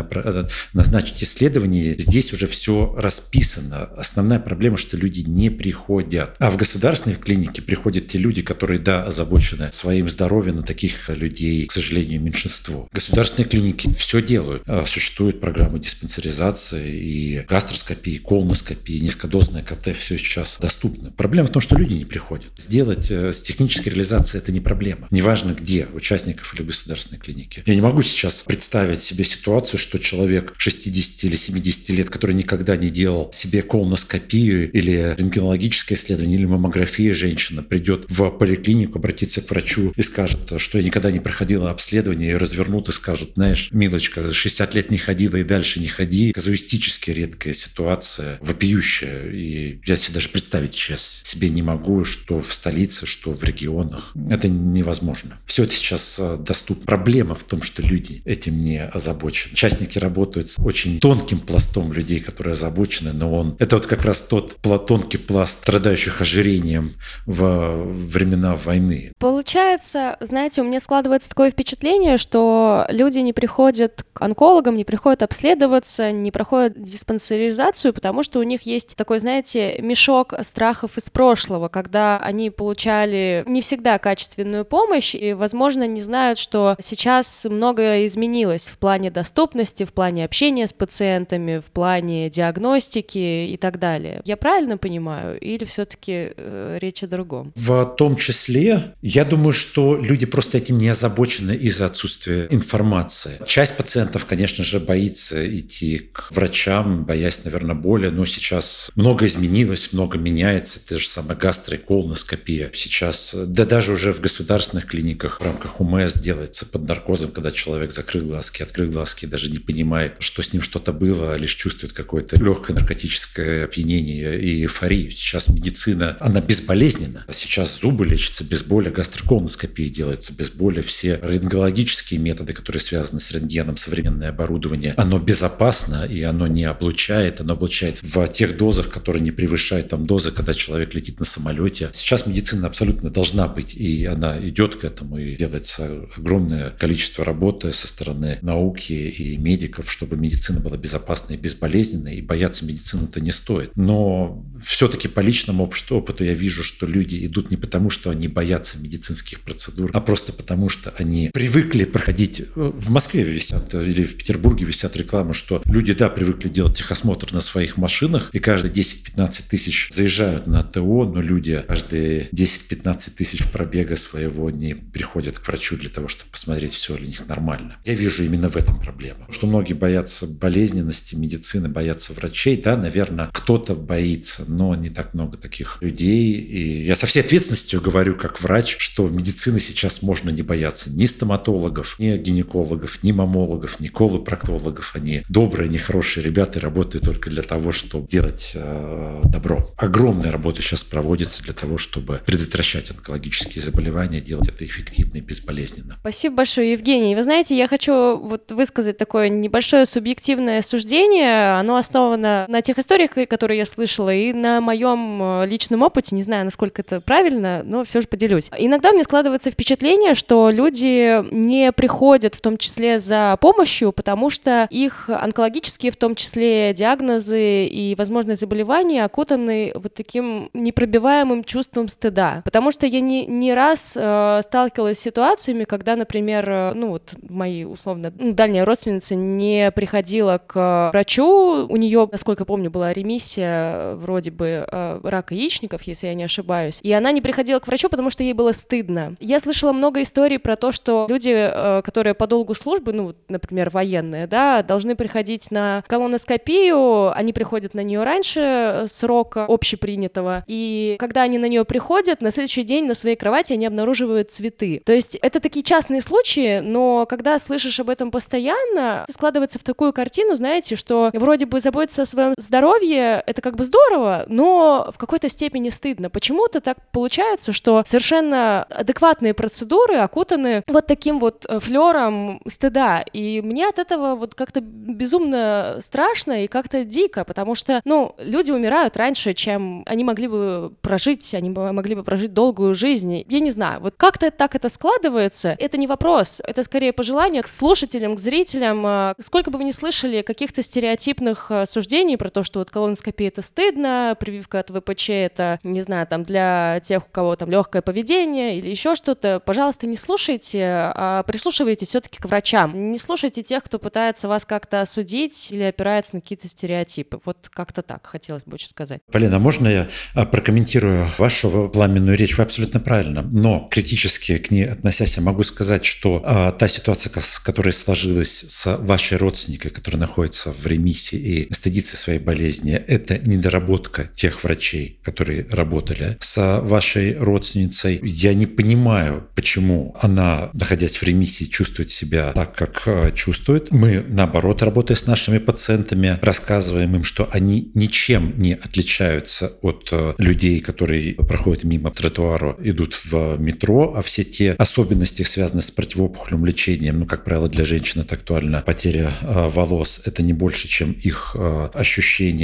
назначить исследование, здесь уже все расписано основная проблема, что люди не приходят. А в государственной клинике приходят те люди, которые, да, озабочены своим здоровьем, но таких людей, к сожалению, меньшинство. Государственные клиники все делают. А, существуют программы диспансеризации и гастроскопии, колоноскопии, низкодозная КТ, все сейчас доступно. Проблема в том, что люди не приходят. Сделать э, с технической реализацией это не проблема. Неважно где, участников или государственной клиники. Я не могу сейчас представить себе ситуацию, что человек 60 или 70 лет, который никогда не делал себе колоноскопию или рентгенологическое исследование или маммография женщина придет в поликлинику, обратиться к врачу и скажет, что я никогда не проходила обследование, и развернут и скажут, знаешь, милочка, 60 лет не ходила и дальше не ходи. Казуистически редкая ситуация, вопиющая. И я себе даже представить сейчас себе не могу, что в столице, что в регионах. Это невозможно. Все это сейчас э, доступно. Проблема в том, что люди этим не озабочены. Участники работают с очень тонким пластом людей, которые озабочены, но он это вот как раз тот тонкий пласт страдающих ожирением во времена войны. Получается, знаете, у меня складывается такое впечатление, что люди не приходят к онкологам, не приходят обследоваться, не проходят диспансеризацию, потому что у них есть такой, знаете, мешок страхов из прошлого, когда они получали не всегда качественную помощь и, возможно, не знают, что сейчас многое изменилось в плане доступности, в плане общения с пациентами, в плане диагностики и так далее. Я правильно понимаю? Или все-таки э, речь о другом? В том числе, я думаю, что люди просто этим не озабочены из-за отсутствия информации. Часть пациентов, конечно же, боится идти к врачам, боясь, наверное, боли, но сейчас много изменилось, много меняется. Это же самая гастроколоноскопия. Сейчас, да даже уже в государственных клиниках в рамках УМС делается под наркозом, когда человек закрыл глазки, открыл глазки, даже не понимает, что с ним что-то было, а лишь чувствует какое-то легкое наркотическое наркотическое опьянение и эйфорию. Сейчас медицина, она безболезненна. Сейчас зубы лечатся без боли, гастроколоноскопия делается без боли. Все рентгенологические методы, которые связаны с рентгеном, современное оборудование, оно безопасно и оно не облучает. Оно облучает в тех дозах, которые не превышают там дозы, когда человек летит на самолете. Сейчас медицина абсолютно должна быть, и она идет к этому, и делается огромное количество работы со стороны науки и медиков, чтобы медицина была безопасной и безболезненной, и бояться медицины-то не стоит. Но все-таки по личному опыту я вижу, что люди идут не потому, что они боятся медицинских процедур, а просто потому, что они привыкли проходить... В Москве висят или в Петербурге висят рекламы, что люди, да, привыкли делать техосмотр на своих машинах, и каждые 10-15 тысяч заезжают на ТО, но люди каждые 10-15 тысяч пробега своего не приходят к врачу для того, чтобы посмотреть, все ли у них нормально. Я вижу именно в этом проблему. Что многие боятся болезненности медицины, боятся врачей. Да, наверное, кто-то боится, но не так много таких людей. И я со всей ответственностью говорю, как врач, что медицины сейчас можно не бояться ни стоматологов, ни гинекологов, ни мамологов, ни колопроктологов. Они добрые, нехорошие ребята работают только для того, чтобы делать э, добро. Огромная работа сейчас проводится для того, чтобы предотвращать онкологические заболевания, делать это эффективно и безболезненно. Спасибо большое, Евгений. Вы знаете, я хочу вот высказать такое небольшое субъективное суждение. Оно основано на тех историях, которые я слышала, и на моем э, личном опыте. Не знаю, насколько это правильно, но все же поделюсь. Иногда мне складывается впечатление, что люди не приходят в том числе за помощью, потому что их онкологические, в том числе диагнозы и возможные заболевания окутаны вот таким непробиваемым чувством стыда. Потому что я не, не раз э, сталкивалась с ситуациями, когда, например, э, ну вот мои условно ну, дальняя родственница не приходила к врачу, у нее, насколько помню, была ремиссия вроде бы э, рака яичников, если я не ошибаюсь, и она не приходила к врачу, потому что ей было стыдно. Я слышала много историй про то, что люди, э, которые по долгу службы, ну, например, военные, да, должны приходить на колоноскопию, они приходят на нее раньше срока общепринятого, и когда они на нее приходят, на следующий день на своей кровати они обнаруживают цветы. То есть это такие частные случаи, но когда слышишь об этом постоянно, складывается в такую картину, знаете, что вроде бы заботиться о своем здоровье это как бы здорово, но в какой-то степени стыдно. Почему-то так получается, что совершенно адекватные процедуры окутаны вот таким вот э, флером стыда. И мне от этого вот как-то безумно страшно и как-то дико, потому что, ну, люди умирают раньше, чем они могли бы прожить, они могли бы прожить долгую жизнь. Я не знаю, вот как-то так это складывается, это не вопрос, это скорее пожелание к слушателям, к зрителям. Э, сколько бы вы ни слышали каких-то стереотипных э, суждений про то, что вот колоноскопия это стыдно, прививка от ВПЧ это, не знаю, там для тех, у кого там легкое поведение или еще что-то, пожалуйста, не слушайте, а прислушивайтесь все-таки к врачам. Не слушайте тех, кто пытается вас как-то осудить или опирается на какие-то стереотипы. Вот как-то так хотелось бы очень сказать. Полина, можно я а, прокомментирую вашу пламенную речь? Вы абсолютно правильно, но критически к ней относясь, я могу сказать, что а, та ситуация, которая сложилась с вашей родственникой, которая находится в ремиссии и стыдится своей болезни, это недоработка тех врачей, которые работали с вашей родственницей. Я не понимаю, почему она, находясь в ремиссии, чувствует себя так, как а, чувствует. Мы, наоборот, работая с нашими пациентами, рассказываем им, что они ничем не отличаются от а, людей, которые проходят мимо тротуара, идут в метро, а все те особенности, связанные с противоопухолевым лечением, ну, как правило, для женщин это актуально, потеря э, волос, это не больше, чем их э,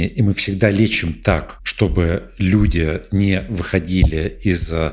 ощущение. И мы всегда лечим так, чтобы люди не выходили из э,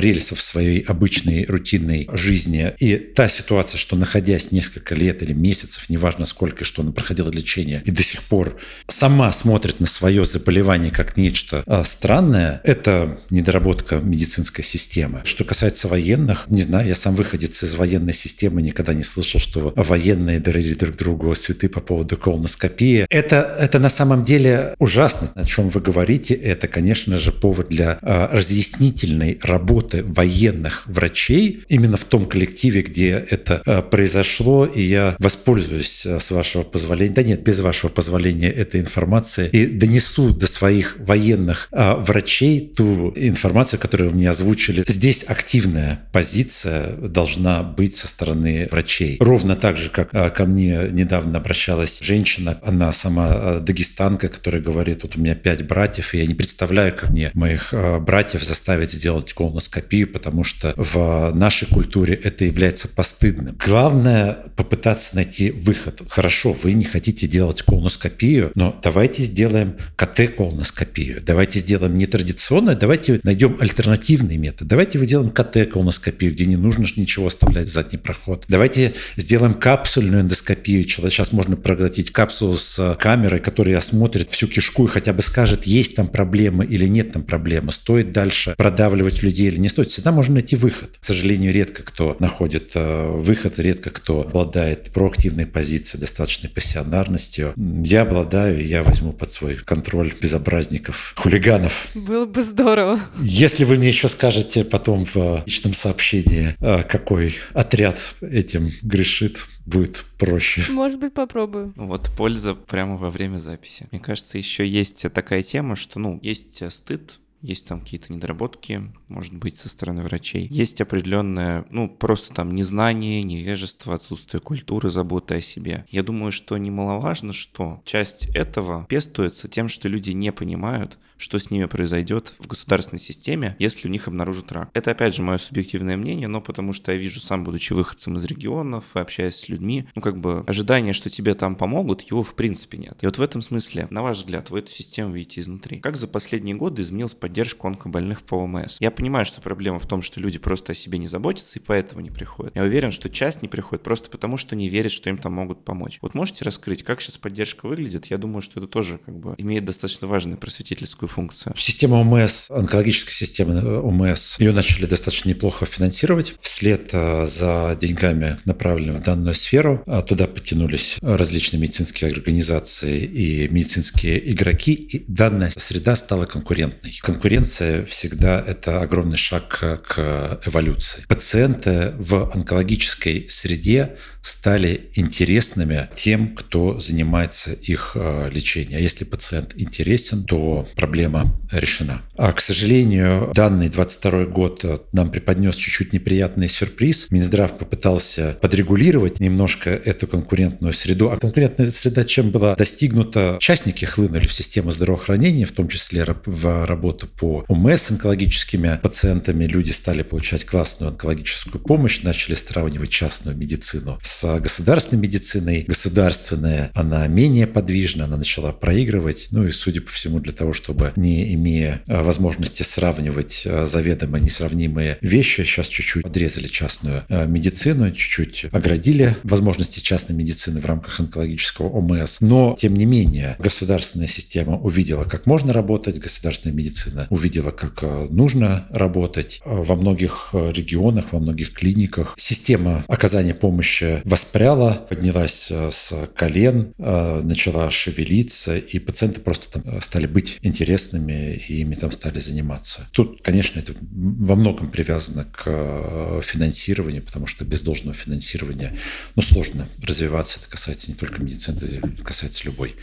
рельсов своей обычной рутинной жизни. И та ситуация, что находясь несколько лет или месяцев, неважно сколько, что она проходила лечение, и до сих пор сама смотрит на свое заболевание как нечто э, странное, это недоработка медицинской системы. Что касается военных, не знаю, я сам выходец из военной системы, никогда не слышал, что военные дарили друг другу цветы по поводу колоноскопии. Это, это на самом деле ужасно, о чем вы говорите. Это, конечно же, повод для э, разъяснительной работы военных врачей именно в том коллективе, где это э, произошло. И я воспользуюсь, э, с вашего позволения, да нет, без вашего позволения этой информации и донесу до своих военных э, врачей ту информацию, которую вы мне озвучили. Здесь активная позиция должна быть со стороны врачей. Ровно так же, как а, ко мне недавно обращалась женщина, она сама дагестанка, который говорит, вот у меня пять братьев, и я не представляю, как мне моих э, братьев заставить сделать колоноскопию, потому что в нашей культуре это является постыдным. Главное попытаться найти выход. Хорошо, вы не хотите делать колоноскопию, но давайте сделаем КТ-колоноскопию. Давайте сделаем нетрадиционное, давайте найдем альтернативный метод. Давайте вы делаем КТ-колоноскопию, где не нужно ничего оставлять задний проход. Давайте сделаем капсульную эндоскопию. Сейчас можно проглотить капсулу с камерой, которая осмотрит всю кишку и хотя бы скажет, есть там проблемы или нет там проблемы, стоит дальше продавливать людей или не стоит. Всегда можно найти выход. К сожалению, редко кто находит э, выход, редко кто обладает проактивной позицией, достаточной пассионарностью. Я обладаю, я возьму под свой контроль безобразников, хулиганов. Было бы здорово. Если вы мне еще скажете потом в личном сообщении, э, какой отряд этим грешит, будет проще. Может быть, попробую. Вот польза прямо во время записи. Мне кажется, еще есть такая тема, что, ну, есть стыд есть там какие-то недоработки, может быть, со стороны врачей. Есть определенное, ну, просто там незнание, невежество, отсутствие культуры, заботы о себе. Я думаю, что немаловажно, что часть этого пестуется тем, что люди не понимают, что с ними произойдет в государственной системе, если у них обнаружат рак. Это, опять же, мое субъективное мнение, но потому что я вижу сам, будучи выходцем из регионов и общаясь с людьми, ну, как бы ожидание, что тебе там помогут, его в принципе нет. И вот в этом смысле, на ваш взгляд, вы эту систему видите изнутри. Как за последние годы изменилась поддержка онкобольных по ОМС? Я понимаю, что проблема в том, что люди просто о себе не заботятся и поэтому не приходят. Я уверен, что часть не приходит просто потому, что не верят, что им там могут помочь. Вот можете раскрыть, как сейчас поддержка выглядит? Я думаю, что это тоже как бы имеет достаточно важную просветительскую функцию. Система ОМС, онкологическая система э, ОМС, ее начали достаточно неплохо финансировать. Вслед э, за деньгами, направленными в данную сферу, э, туда подтянулись различные медицинские организации и медицинские игроки, и данная среда стала конкурентной. Конкуренция всегда это огромный шаг к эволюции. Пациенты в онкологической среде стали интересными тем, кто занимается их лечением. А если пациент интересен, то проблема решена. А, к сожалению, данный 22 год э, нам преподнес чуть-чуть неприятный сюрприз. Минздрав попытался подрегулировать немножко эту конкурентную среду. А конкурентная среда чем была достигнута? Частники хлынули в систему здравоохранения, в том числе в работу по УМС с онкологическими пациентами. Люди стали получать классную онкологическую помощь, начали сравнивать частную медицину с государственной медициной. Государственная, она менее подвижна, она начала проигрывать. Ну и, судя по всему, для того, чтобы не имея э, возможности сравнивать э, заведомо несравнимые вещи, сейчас чуть-чуть подрезали частную э, медицину, чуть-чуть оградили возможности частной медицины в рамках онкологического ОМС. Но, тем не менее, государственная система увидела, как можно работать, государственная медицина увидела, как нужно работать. Во многих регионах, во многих клиниках система оказания помощи воспряла, поднялась с колен, начала шевелиться, и пациенты просто там стали быть интересны интересными, и ими там стали заниматься. Тут, конечно, это во многом привязано к э, финансированию, потому что без должного финансирования ну, сложно развиваться. Это касается не только медицины, это касается любой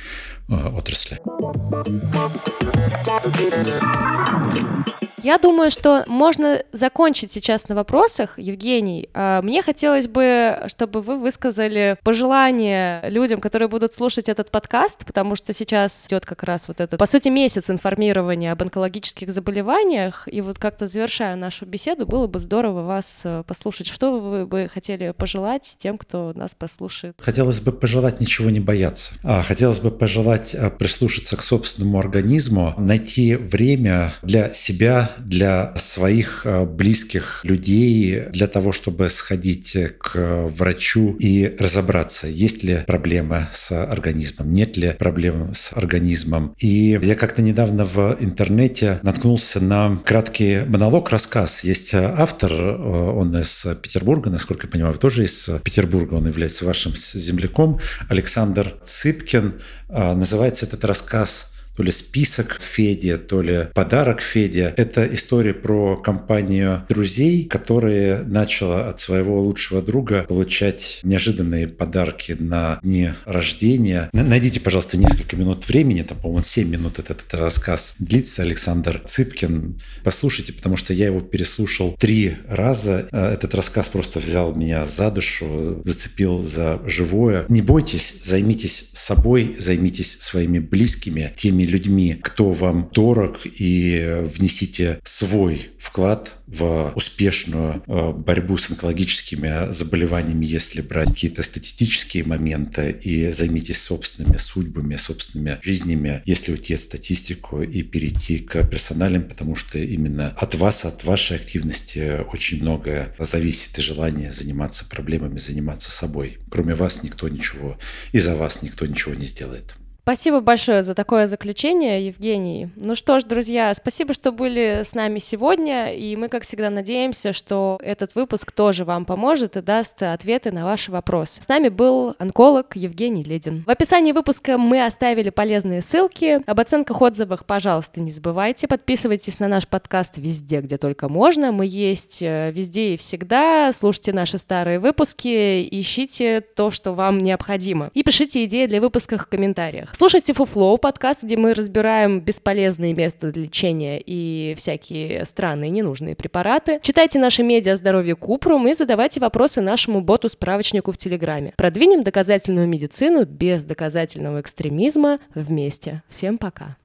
э, отрасли. Я думаю, что можно закончить сейчас на вопросах. Евгений, а, мне хотелось бы, чтобы вы высказали пожелания людям, которые будут слушать этот подкаст, потому что сейчас идет как раз вот этот, по сути, месяц информирования об онкологических заболеваниях. И вот как-то завершая нашу беседу, было бы здорово вас э, послушать. Что вы бы хотели пожелать тем, кто нас послушает? Хотелось бы пожелать ничего не бояться. А, хотелось бы пожелать э, прислушаться к собственному организму, найти время для себя, для своих э, близких людей, для того, чтобы сходить к врачу и разобраться, есть ли проблема с организмом, нет ли проблем с организмом. И я как-то недавно в интернете наткнулся на краткий монолог, рассказ. Есть автор, э, он из Петербурга, насколько я понимаю, тоже из Петербурга, он является вашим земляком, Александр Цыпкин. Э, называется этот рассказ то ли список Феде, то ли подарок Феде. Это история про компанию друзей, которые начала от своего лучшего друга получать неожиданные подарки на дни рождения. Найдите, пожалуйста, несколько минут времени, там, по-моему, 7 минут этот, этот рассказ длится. Александр Цыпкин. Послушайте, потому что я его переслушал три раза. Э, этот рассказ просто взял меня за душу, зацепил за живое. Не бойтесь, займитесь собой, займитесь своими близкими, теми людьми, кто вам дорог, и внесите свой вклад в успешную э, борьбу с онкологическими заболеваниями, если брать какие-то статистические моменты, и займитесь собственными судьбами, собственными жизнями, если уйти от статистику и перейти к персональным, потому что именно от вас, от вашей активности очень многое зависит и желание заниматься проблемами, заниматься собой. Кроме вас никто ничего, и за вас никто ничего не сделает. Спасибо большое за такое заключение, Евгений. Ну что ж, друзья, спасибо, что были с нами сегодня, и мы, как всегда, надеемся, что этот выпуск тоже вам поможет и даст ответы на ваши вопросы. С нами был онколог Евгений Ледин. В описании выпуска мы оставили полезные ссылки. Об оценках отзывах, пожалуйста, не забывайте. Подписывайтесь на наш подкаст везде, где только можно. Мы есть э, везде и всегда. Слушайте наши старые выпуски, ищите то, что вам необходимо. И пишите идеи для выпусков в комментариях. Слушайте Фуфлоу, подкаст, где мы разбираем бесполезные места лечения и всякие странные ненужные препараты. Читайте наши медиа о здоровье Купрум и задавайте вопросы нашему боту-справочнику в Телеграме. Продвинем доказательную медицину без доказательного экстремизма вместе. Всем пока.